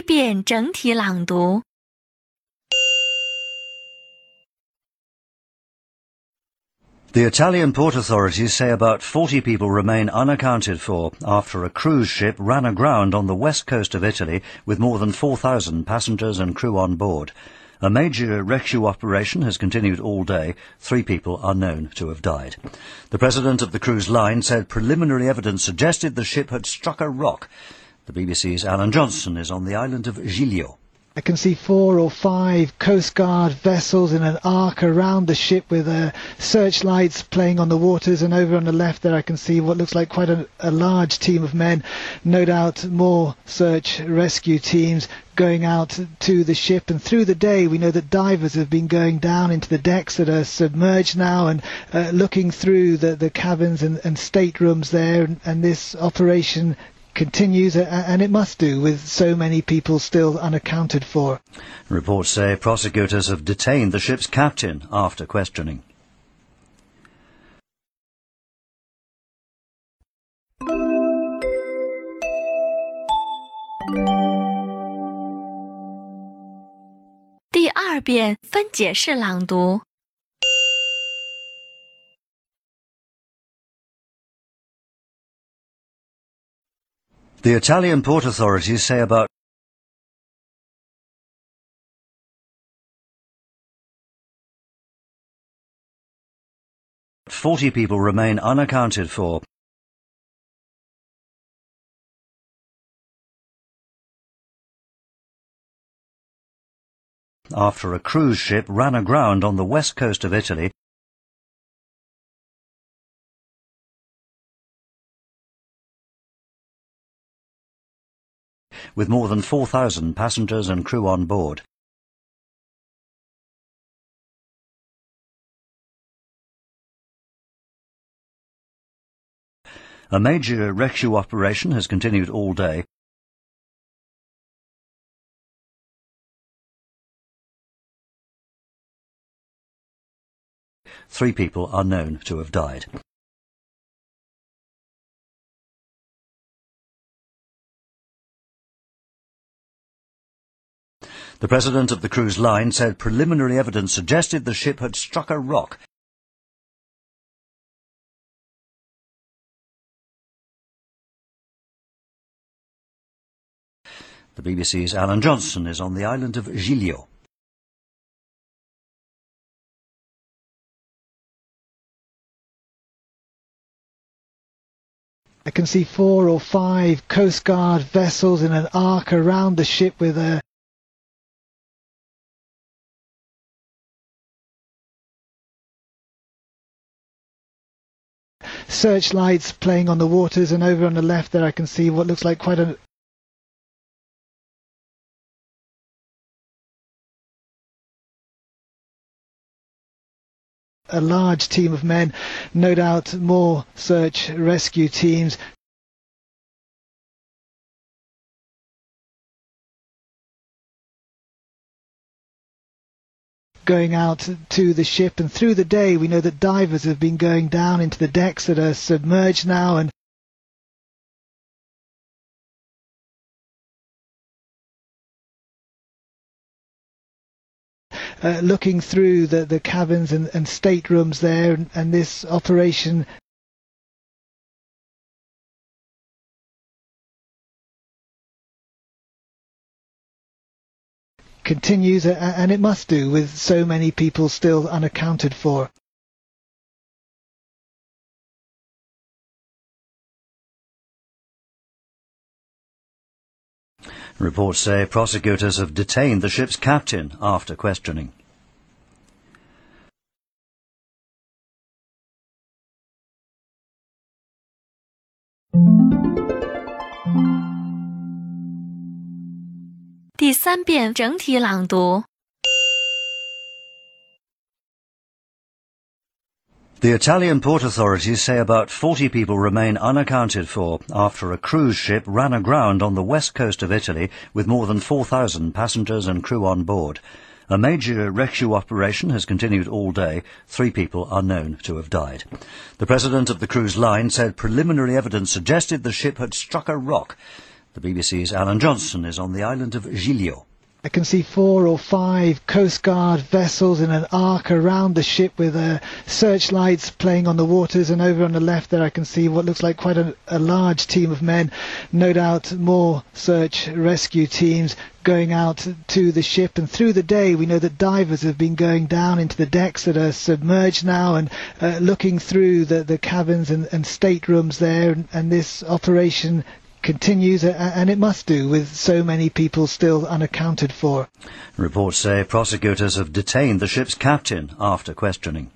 一遍整体朗读。 The Italian port authorities say about 40 people remain unaccounted for after a cruise ship ran aground on the west coast of Italy with more than 4,000 passengers and crew on board. A major rescue operation has continued all day. Three people are known to have died. The president of the cruise line said preliminary evidence suggested the ship had struck a rock. The BBC's Alan Johnston is on the island of Giglio. I can see four or five Coast Guard vessels in an arc around the ship with uh, searchlights playing on the waters and over on the left there I can see what looks like quite a, a large team of men. No doubt more search rescue teams going out to the ship and through the day we know that divers have been going down into the decks that are submerged now and uh, looking through the, the cabins and, and staterooms there and, and this operation continues, uh, uh, and it must do with so many people still unaccounted for. Reports say prosecutors have detained the ship's captain after questioning. The Italian port authorities say about Forty people remain unaccounted for. After a cruise ship ran aground on the west coast of Italy with more than 4,000 passengers and crew on board. A major rescue operation has continued all day. Three people are known to have died. The president of the cruise line said preliminary evidence suggested the ship had struck a rock. The BBC's Alan Johnston is on the island of Giglio. I can see four or five Coast Guard vessels in an arc around the ship with a searchlights playing on the waters and over on the left there I can see what looks like quite a a large team of men, no doubt more search rescue teams going out to the ship. And through the day we know that divers have been going down into the decks that are submerged now. And uh, looking through the, the cabins and, and staterooms there. And, and this operation continues and it must do with so many people still unaccounted for. Reports say prosecutors have detained the ship's captain after questioning. 第三遍整体朗读。 The Italian port authorities say about 40 people remain unaccounted for after a cruise ship ran aground on the west coast of Italy with more than 4,000 passengers and crew on board. A major rescue operation has continued all day. Three people are known to have died. The president of the cruise line said preliminary evidence suggested the ship had struck a rock. The BBC's Alan Johnston is on the island of Giglio. I can see four or five Coast Guard vessels in an arc around the ship with uh, searchlights playing on the waters. And over on the left there, I can see what looks like quite a, a large team of men. No doubt more search rescue teams going out to the ship. And through the day, we know that divers have been going down into the decks that are submerged now and uh, looking through the, the cabins and, and staterooms there. And, and this operation continues, uh, uh, and it must do with so many people still unaccounted for. Reports say prosecutors have detained the ship's captain after questioning.